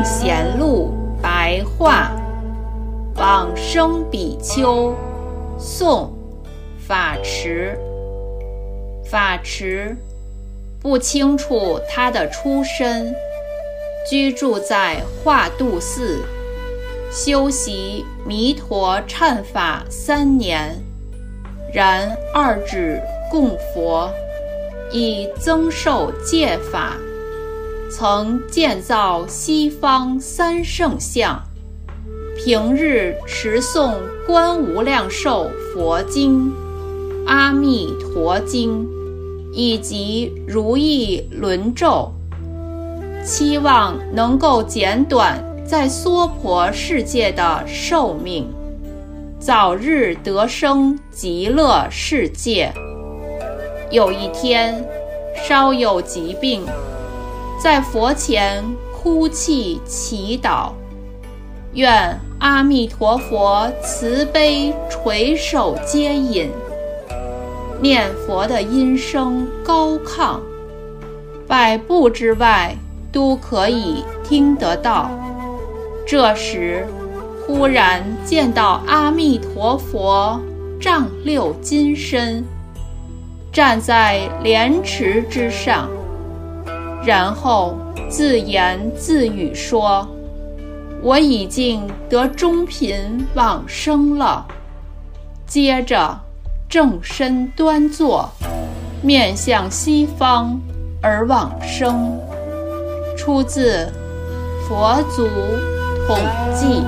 行贤路白话，往生比丘宋法池。法池不清楚他的出身，居住在化度寺，修习弥陀忏法三年，然二指供佛，以增寿戒法。曾建造西方三圣像，平日持诵《观无量寿佛经》《阿弥陀经》。以及如意轮咒，期望能够减短在娑婆世界的寿命，早日得生极乐世界。有一天，稍有疾病，在佛前哭泣祈祷，愿阿弥陀佛慈悲垂手接引。念佛的音声高亢，百步之外都可以听得到。这时，忽然见到阿弥陀佛丈六金身，站在莲池之上，然后自言自语说：“我已经得中品往生了。”接着。正身端坐，面向西方而往生。出自《佛祖统记》。